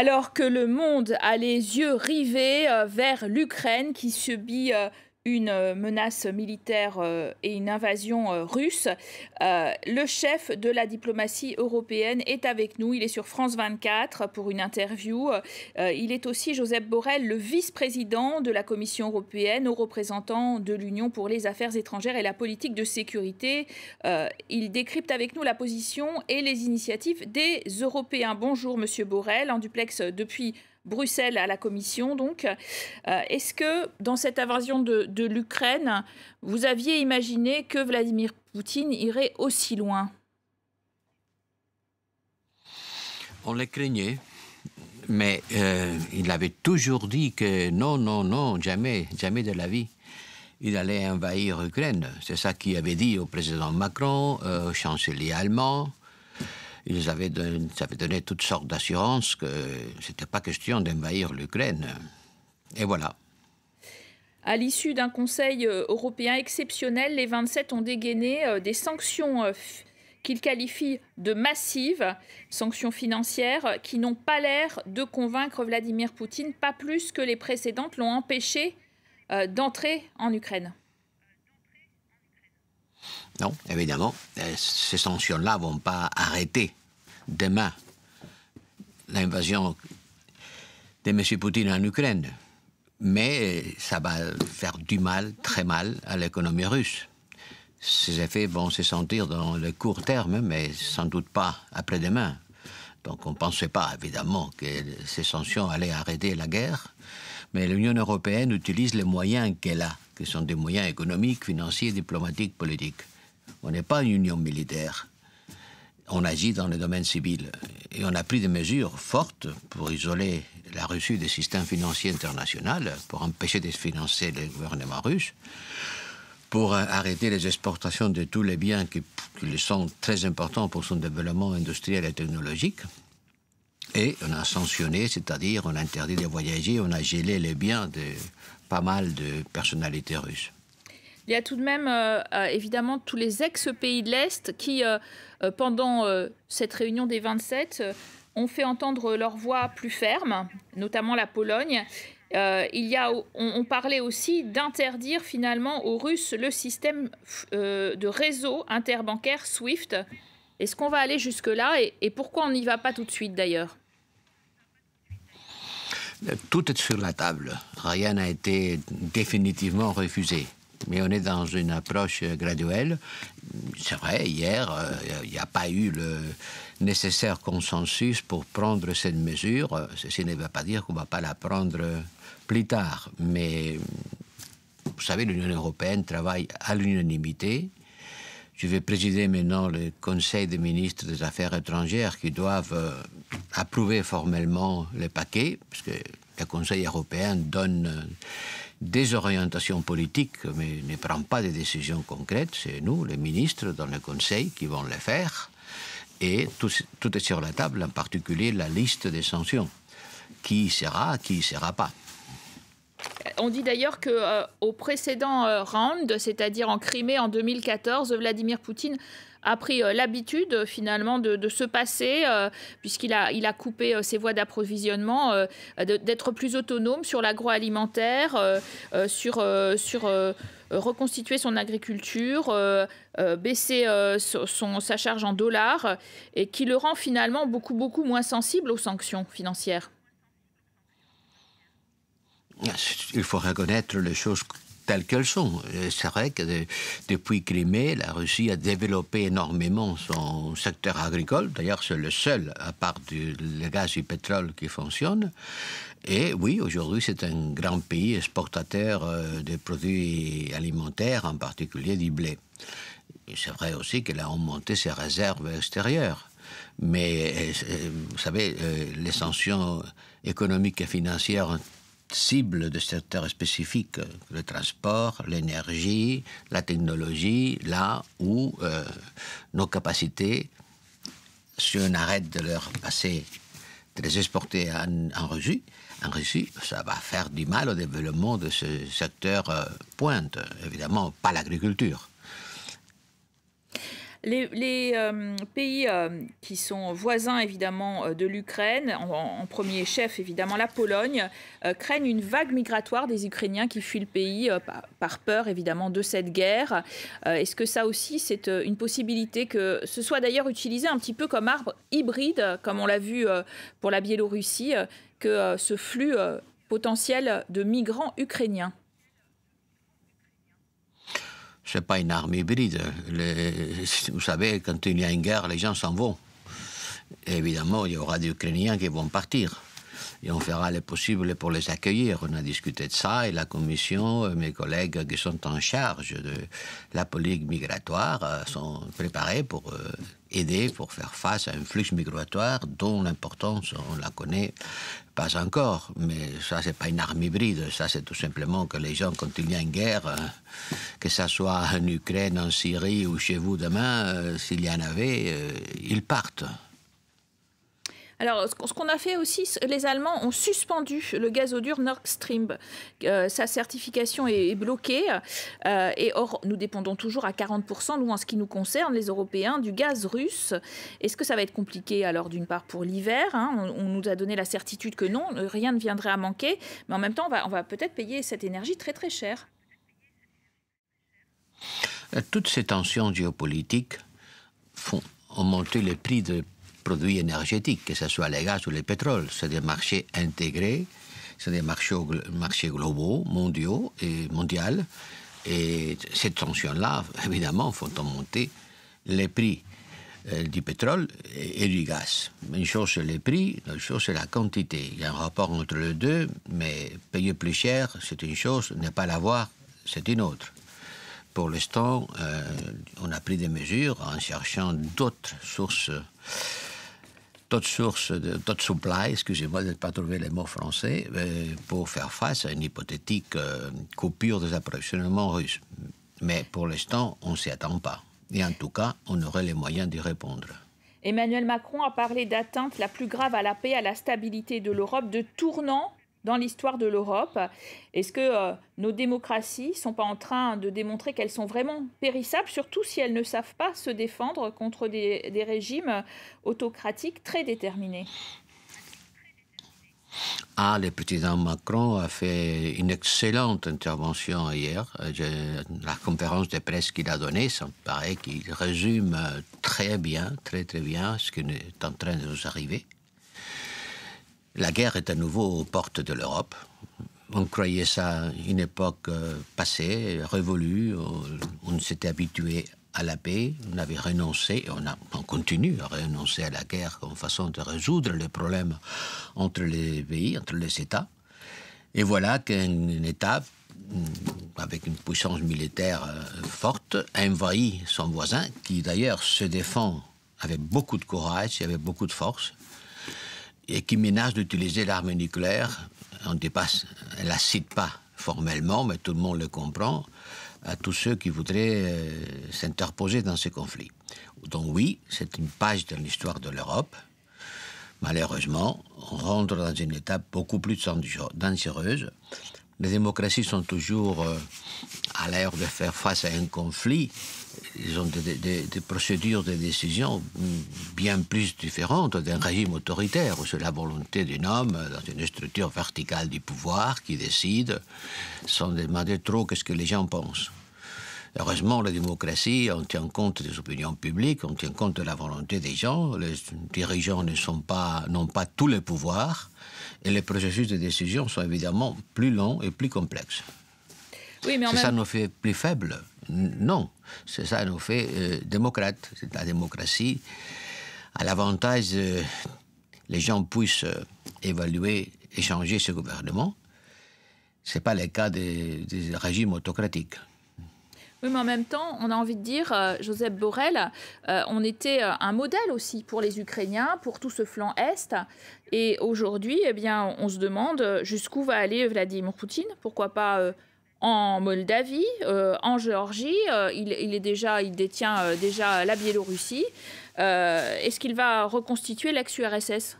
Alors que le monde a les yeux rivés euh, vers l'Ukraine qui subit euh, une euh, menace militaire euh, et une invasion euh, russe. le chef de la diplomatie européenne est avec nous. Il est sur France 24 pour une interview. il est aussi Joseph Borrell, le vice-président de la Commission européenne, au représentant de l'Union pour les affaires étrangères et la politique de sécurité. il décrypte avec nous la position et les initiatives des Européens. Bonjour, Monsieur Borrell, en duplex depuis Bruxelles à la Commission. Donc, euh, est-ce que dans cette invasion de, l'Ukraine, vous aviez imaginé que Vladimir Poutine irait aussi loin? On le craignait. Mais euh, il avait toujours dit que non, non, non, jamais, jamais de la vie il allait envahir l'Ukraine. C'est ça qu'il avait dit au président Macron, au chancelier allemand, ils avaient donné, ça avait donné toutes sortes d'assurances que ce n'était pas question d'envahir l'Ukraine. Et voilà. À l'issue d'un Conseil euh, européen exceptionnel, les 27 ont dégainé euh, des sanctions euh, qu'ils qualifient de massives, sanctions financières, qui n'ont pas l'air de convaincre Vladimir Poutine, pas plus que les précédentes l'ont empêché d'entrer en Ukraine. Non, évidemment, ces sanctions-là ne vont pas arrêter demain l'invasion de M. Poutine en Ukraine. Mais ça va faire du mal, très mal, à l'économie russe. Ces effets vont se sentir dans le court terme, mais sans doute pas après-demain. Donc on ne pensait pas, évidemment, que ces sanctions allaient arrêter la guerre. Mais l'Union européenne utilise les moyens qu'elle a, qui sont des moyens économiques, financiers, diplomatiques, politiques. On n'est pas une union militaire. On agit dans le domaine civil. Et on a pris des mesures fortes pour isoler la Russie des systèmes financiers internationaux, pour empêcher de financer le gouvernement russe, pour arrêter les exportations de tous les biens qui, qui sont très importants pour son développement industriel et technologique. Et on a sanctionné, c'est-à-dire on a interdit de voyager, on a gelé les biens de pas mal de personnalités russes. Il y a tout de même, euh, euh, évidemment, tous les ex-pays de l'Est qui, euh, pendant cette réunion des 27, ont fait entendre leur voix plus ferme, notamment la Pologne. il y a, on, parlait aussi d'interdire finalement aux Russes le système de réseau interbancaire SWIFT. Est-ce qu'on va aller jusque-là et pourquoi on n'y va pas tout de suite d'ailleurs? Tout est sur la table. Rien n'a été définitivement refusé mais on est dans une approche graduelle. C'est vrai, hier, il n'y a pas eu le nécessaire consensus pour prendre cette mesure. Ceci ne veut pas dire qu'on ne va pas la prendre plus tard, mais vous savez, l'Union européenne travaille à l'unanimité. Je vais présider maintenant le Conseil des ministres des Affaires étrangères qui doivent euh, approuver formellement le paquet, puisque le Conseil européen donne des orientations politiques, mais ne prend pas des décisions concrètes. C'est nous, les ministres, dans le Conseil, qui vont le faire. Et tout, tout est sur la table, en particulier la liste des sanctions. Qui sera, qui ne sera pas. On dit d'ailleurs que euh, au précédent euh, round, c'est-à-dire en Crimée en 2014, Vladimir Poutine a pris euh, l'habitude finalement de, se passer, puisqu'il a, coupé ses voies d'approvisionnement, d'être plus autonome sur l'agroalimentaire, sur, reconstituer son agriculture, baisser sa charge en dollars, et qui le rend finalement beaucoup, beaucoup moins sensible aux sanctions financières. Il faut reconnaître les choses telles qu'elles sont. C'est vrai que depuis Crimée, la Russie a développé énormément son secteur agricole. D'ailleurs, c'est le seul, à part du, le gaz et le pétrole, qui fonctionne. Et oui, aujourd'hui, c'est un grand pays exportateur euh, de produits alimentaires, en particulier du blé. C'est vrai aussi qu'elle a augmenté ses réserves extérieures. Mais, euh, vous savez, euh, les sanctions économiques et financières cibles de secteurs spécifiques, le transport, l'énergie, la technologie, là où euh, nos capacités, si on arrête de leur passer, de les exporter en, Russie, en Russie, ça va faire du mal au développement de ce secteur euh, pointe. Évidemment, pas l'agriculture. Les, euh, pays euh, qui sont voisins évidemment euh, de l'Ukraine, en, premier chef évidemment la Pologne, craignent une vague migratoire des Ukrainiens qui fuient le pays par, peur évidemment de cette guerre. Est-ce que ça aussi c'est une possibilité que ce soit d'ailleurs utilisé un petit peu comme arbre hybride, comme on l'a vu pour la Biélorussie, que ce flux potentiel de migrants ukrainiens? N'est pas une arme hybride. vous savez, quand il y a une guerre, les gens s'en vont. évidemment, il y aura des Ukrainiens qui vont partir. Et on fera le possible pour les accueillir. On a discuté de ça et la commission, euh, mes collègues qui sont en charge de la politique migratoire euh, sont préparés pour euh, aider, pour faire face à un flux migratoire dont l'importance, on la connaît pas encore, mais ça, c'est pas une arme hybride. Ça, c'est tout simplement que les gens, quand il y a une guerre, que ça soit en Ukraine, en Syrie ou chez vous demain, s'il y en avait, ils partent. Alors, ce qu'on a fait aussi, les Allemands ont suspendu le gazodur Nord Stream. Euh, sa certification est, bloquée. Euh, et or, nous dépendons toujours à 40%, nous, en ce qui nous concerne, les Européens, du gaz russe. Est-ce que ça va être compliqué, alors, d'une part, pour l'hiver hein, on, nous a donné la certitude que non, rien ne viendrait à manquer. Mais en même temps, on va, on va peut-être payer cette énergie très, très cher. Euh, toutes ces tensions géopolitiques font, ont monté les prix de produits énergétiques, que ce soit les gaz ou le pétrole. C'est des marchés intégrés, c'est des marchés, marchés globaux, mondiaux et mondiaux. Et ces tensions-là, évidemment, font monter les prix euh, du pétrole et, du gaz. Une chose, c'est les prix, une chose, c'est la quantité. Il y a un rapport entre les deux, mais payer plus cher, c'est une chose, ne pas l'avoir, c'est une autre. Pour l'instant, euh, on a pris des mesures en cherchant d'autres sources d'autres sources, d'autres supply, excusez-moi de ne pas trouver les mots français, euh, pour faire face à une hypothétique euh, coupure des approvisionnements russes. Mais pour l'instant, on ne s'y attend pas. Et en tout cas, on aurait les moyens d'y répondre. Emmanuel Macron a parlé d'atteinte la plus grave à la paix, à la stabilité de l'Europe, de tournant dans l'histoire de l'Europe. Est-ce que euh, nos démocraties sont pas en train de démontrer qu'elles sont vraiment périssables, surtout si elles ne savent pas se défendre contre des, régimes autocratiques très déterminés? Ah, le président Macron a fait une excellente intervention hier. la conférence de presse qu'il a donnée, ça me paraît qu'il résume très bien, très très bien ce qui est en train de nous arriver. La guerre est à nouveau aux portes de l'Europe. On croyait ça une époque euh, passée, révolue. On, s'était habitué à la paix, on avait renoncé, on, on continue à renoncer à la guerre comme façon de résoudre les problèmes entre les pays, entre les États. Et voilà qu'un État mm, avec une puissance militaire euh, forte envahit son voisin, qui d'ailleurs se défend avec beaucoup de courage et avec beaucoup de force et qui menace d'utiliser l'arme nucléaire. On ne la cite pas formellement, mais tout le monde le comprend, à tous ceux qui voudraient euh, s'interposer dans ce conflit. Donc oui, c'est une page dans l'histoire de l'Europe. Malheureusement, on rentre dans une étape beaucoup plus dangereuse. Les démocraties sont toujours euh, à l'heure de faire face à un conflit ils ont des, procédures de décision bien plus différentes d'un régime autoritaire où c'est la volonté d'un homme dans une structure verticale du pouvoir qui décide sans demander trop ce que les gens pensent. Heureusement, la démocratie, on tient compte des opinions publiques, on tient compte de la volonté des gens. Les dirigeants ne pas, n'ont pas tous les pouvoirs et les processus de décision sont évidemment plus longs et plus complexes. Oui, mais ça nous fait plus faibles? Non, c'est ça nous fait euh, démocrate. C'est la démocratie à l'avantage que les gens puissent euh, évaluer et changer ce gouvernement. Ce n'est pas le cas des, régimes autocratiques. Oui, mais en même temps, on a envie de dire, euh, Joseph Borrell, on était un modèle aussi pour les Ukrainiens, pour tout ce flanc Est. Et aujourd'hui, eh bien, on se demande jusqu'où va aller Vladimir Poutine. Pourquoi pas en Moldavie, euh, en Géorgie. Euh, il, est déjà, il détient euh, déjà la Biélorussie. Est-ce qu'il va reconstituer l'ex-URSS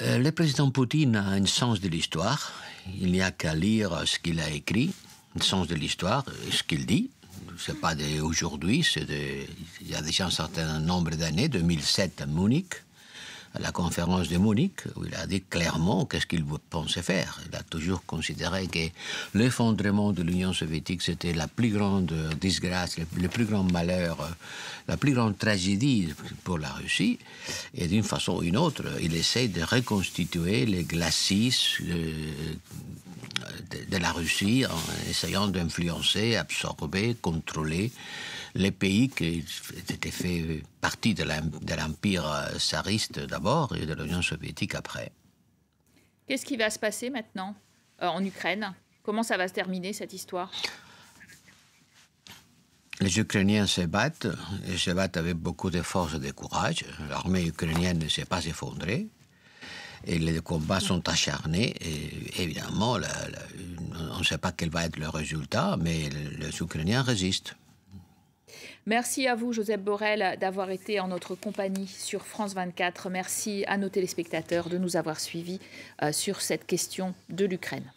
Le président Poutine a un sens de l'histoire. Il n'y a qu'à lire ce qu'il a écrit, un sens de l'histoire, ce qu'il dit. c'est pas d'aujourd'hui, il y a déjà un certain nombre d'années, 2007 à Munich, à la conférence de Munich, où il a dit clairement qu'est-ce qu'il pensait faire. Il a toujours considéré que l'effondrement de l'Union soviétique, c'était la plus grande disgrâce, le, plus grand malheur, la plus grande tragédie pour la Russie. Et d'une façon ou d'une autre, il essaie de reconstituer les glacis euh, de, la Russie en essayant d'influencer, absorber, contrôler les pays qui étaient fait partie de l'empire euh, tsariste d'abord et de l'Union soviétique après. Qu'est-ce qui va se passer maintenant euh, en Ukraine? Comment ça va se terminer cette histoire? Les Ukrainiens se battent, et se battent avec beaucoup de force et de courage. L'armée ukrainienne ne s'est pas effondrée, et les combats sont acharnés. Et évidemment, on ne sait pas quel va être le résultat, mais les Ukrainiens résistent. Merci à vous, Joseph Borrell, d'avoir été en notre compagnie sur France 24. Merci à nos téléspectateurs de nous avoir suivis euh, sur cette question de l'Ukraine.